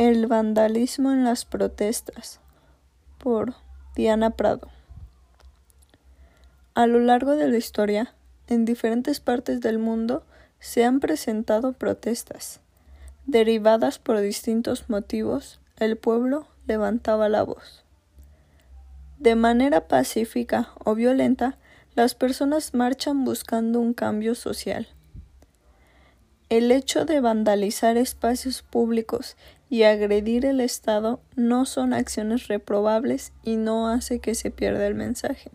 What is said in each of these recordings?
El vandalismo en las protestas por Diana Prado. A lo largo de la historia, en diferentes partes del mundo se han presentado protestas. Derivadas por distintos motivos, el pueblo levantaba la voz. De manera pacífica o violenta, las personas marchan buscando un cambio social. El hecho de vandalizar espacios públicos y agredir el Estado no son acciones reprobables y no hace que se pierda el mensaje.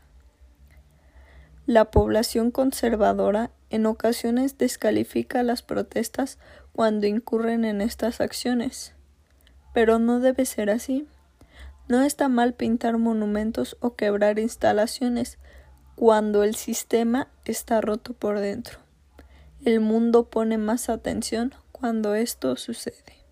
La población conservadora en ocasiones descalifica las protestas cuando incurren en estas acciones. Pero no debe ser así. No está mal pintar monumentos o quebrar instalaciones cuando el sistema está roto por dentro. El mundo pone más atención cuando esto sucede.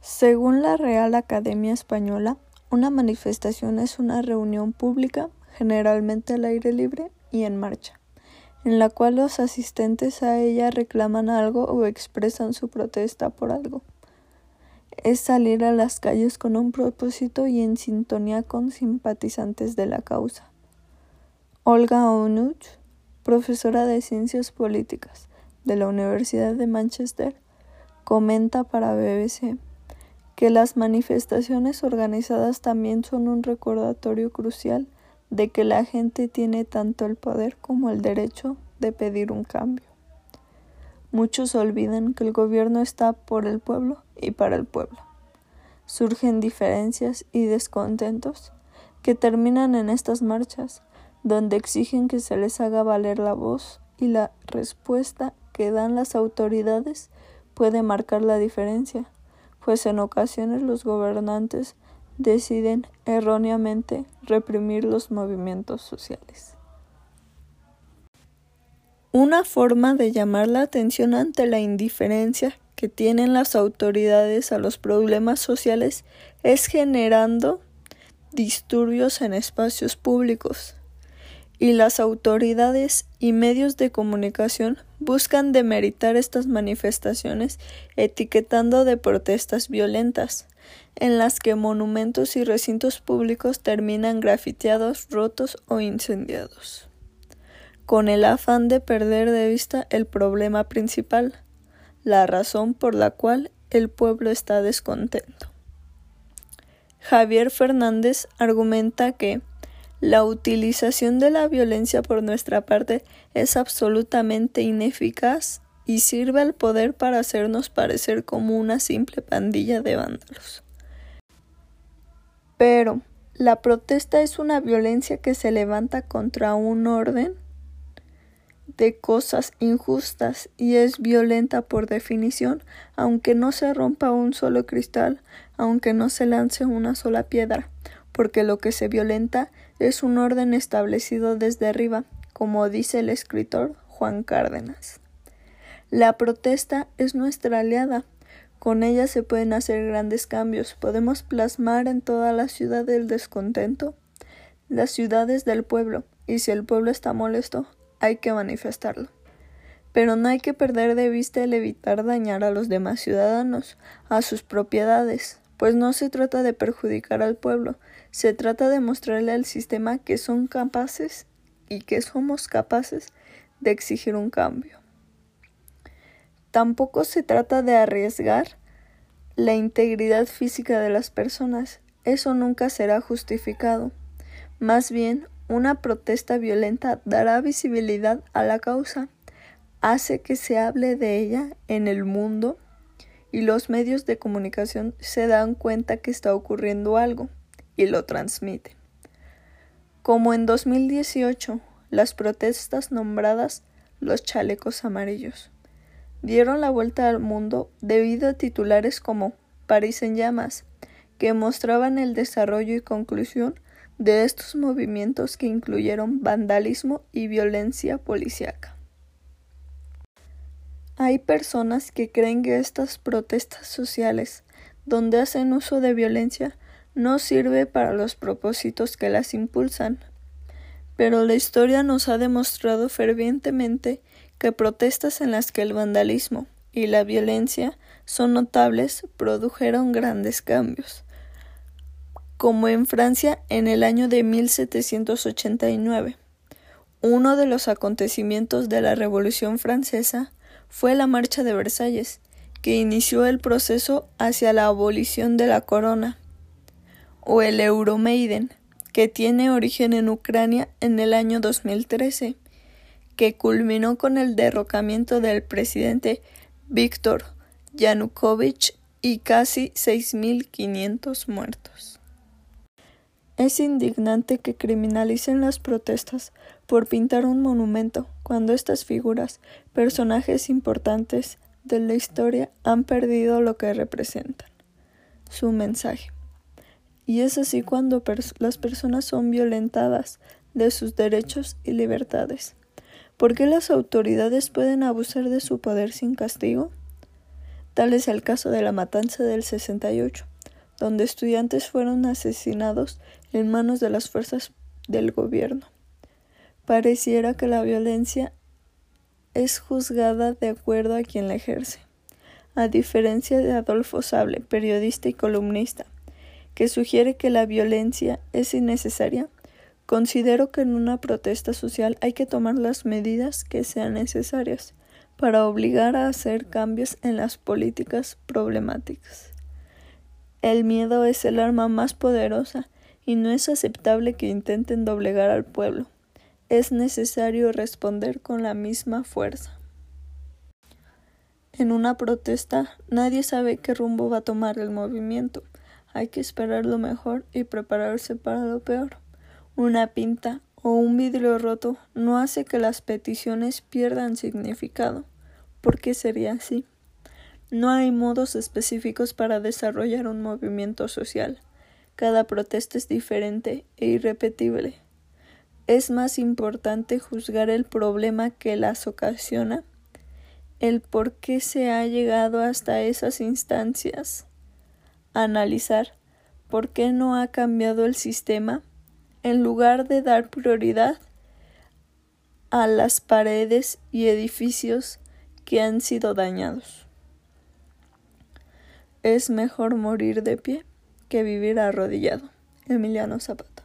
Según la Real Academia Española, una manifestación es una reunión pública, generalmente al aire libre y en marcha, en la cual los asistentes a ella reclaman algo o expresan su protesta por algo. Es salir a las calles con un propósito y en sintonía con simpatizantes de la causa. Olga Onuch, profesora de Ciencias Políticas de la Universidad de Manchester, comenta para BBC que las manifestaciones organizadas también son un recordatorio crucial de que la gente tiene tanto el poder como el derecho de pedir un cambio. Muchos olvidan que el gobierno está por el pueblo y para el pueblo. Surgen diferencias y descontentos que terminan en estas marchas, donde exigen que se les haga valer la voz y la respuesta que dan las autoridades puede marcar la diferencia pues en ocasiones los gobernantes deciden erróneamente reprimir los movimientos sociales. Una forma de llamar la atención ante la indiferencia que tienen las autoridades a los problemas sociales es generando disturbios en espacios públicos y las autoridades y medios de comunicación buscan demeritar estas manifestaciones etiquetando de protestas violentas, en las que monumentos y recintos públicos terminan grafiteados, rotos o incendiados, con el afán de perder de vista el problema principal, la razón por la cual el pueblo está descontento. Javier Fernández argumenta que la utilización de la violencia por nuestra parte es absolutamente ineficaz y sirve al poder para hacernos parecer como una simple pandilla de vándalos. Pero, ¿la protesta es una violencia que se levanta contra un orden de cosas injustas y es violenta por definición, aunque no se rompa un solo cristal, aunque no se lance una sola piedra, porque lo que se violenta es un orden establecido desde arriba, como dice el escritor Juan Cárdenas. La protesta es nuestra aliada. Con ella se pueden hacer grandes cambios. Podemos plasmar en toda la ciudad el descontento. Las ciudades del pueblo. Y si el pueblo está molesto, hay que manifestarlo. Pero no hay que perder de vista el evitar dañar a los demás ciudadanos, a sus propiedades, pues no se trata de perjudicar al pueblo, se trata de mostrarle al sistema que son capaces y que somos capaces de exigir un cambio. Tampoco se trata de arriesgar la integridad física de las personas, eso nunca será justificado. Más bien, una protesta violenta dará visibilidad a la causa, hace que se hable de ella en el mundo y los medios de comunicación se dan cuenta que está ocurriendo algo y lo transmiten. Como en 2018, las protestas nombradas los chalecos amarillos dieron la vuelta al mundo debido a titulares como París en llamas, que mostraban el desarrollo y conclusión de estos movimientos que incluyeron vandalismo y violencia policíaca. Hay personas que creen que estas protestas sociales, donde hacen uso de violencia, no sirve para los propósitos que las impulsan. Pero la historia nos ha demostrado fervientemente que protestas en las que el vandalismo y la violencia son notables produjeron grandes cambios, como en Francia en el año de 1789. Uno de los acontecimientos de la Revolución Francesa fue la Marcha de Versalles, que inició el proceso hacia la abolición de la corona, o el Euromaiden, que tiene origen en Ucrania en el año 2013, que culminó con el derrocamiento del presidente Víctor Yanukovych y casi 6.500 muertos. Es indignante que criminalicen las protestas por pintar un monumento cuando estas figuras, personajes importantes de la historia, han perdido lo que representan, su mensaje. Y es así cuando las personas son violentadas de sus derechos y libertades. ¿Por qué las autoridades pueden abusar de su poder sin castigo? Tal es el caso de la matanza del 68, donde estudiantes fueron asesinados en manos de las fuerzas del gobierno. Pareciera que la violencia es juzgada de acuerdo a quien la ejerce, a diferencia de Adolfo Sable, periodista y columnista, que sugiere que la violencia es innecesaria. Considero que en una protesta social hay que tomar las medidas que sean necesarias para obligar a hacer cambios en las políticas problemáticas. El miedo es el arma más poderosa y no es aceptable que intenten doblegar al pueblo. Es necesario responder con la misma fuerza. En una protesta nadie sabe qué rumbo va a tomar el movimiento. Hay que esperar lo mejor y prepararse para lo peor. Una pinta o un vidrio roto no hace que las peticiones pierdan significado. ¿Por qué sería así? No hay modos específicos para desarrollar un movimiento social. Cada protesta es diferente e irrepetible. Es más importante juzgar el problema que las ocasiona, el por qué se ha llegado hasta esas instancias, analizar por qué no ha cambiado el sistema en lugar de dar prioridad a las paredes y edificios que han sido dañados. Es mejor morir de pie que vivir arrodillado. Emiliano Zapata.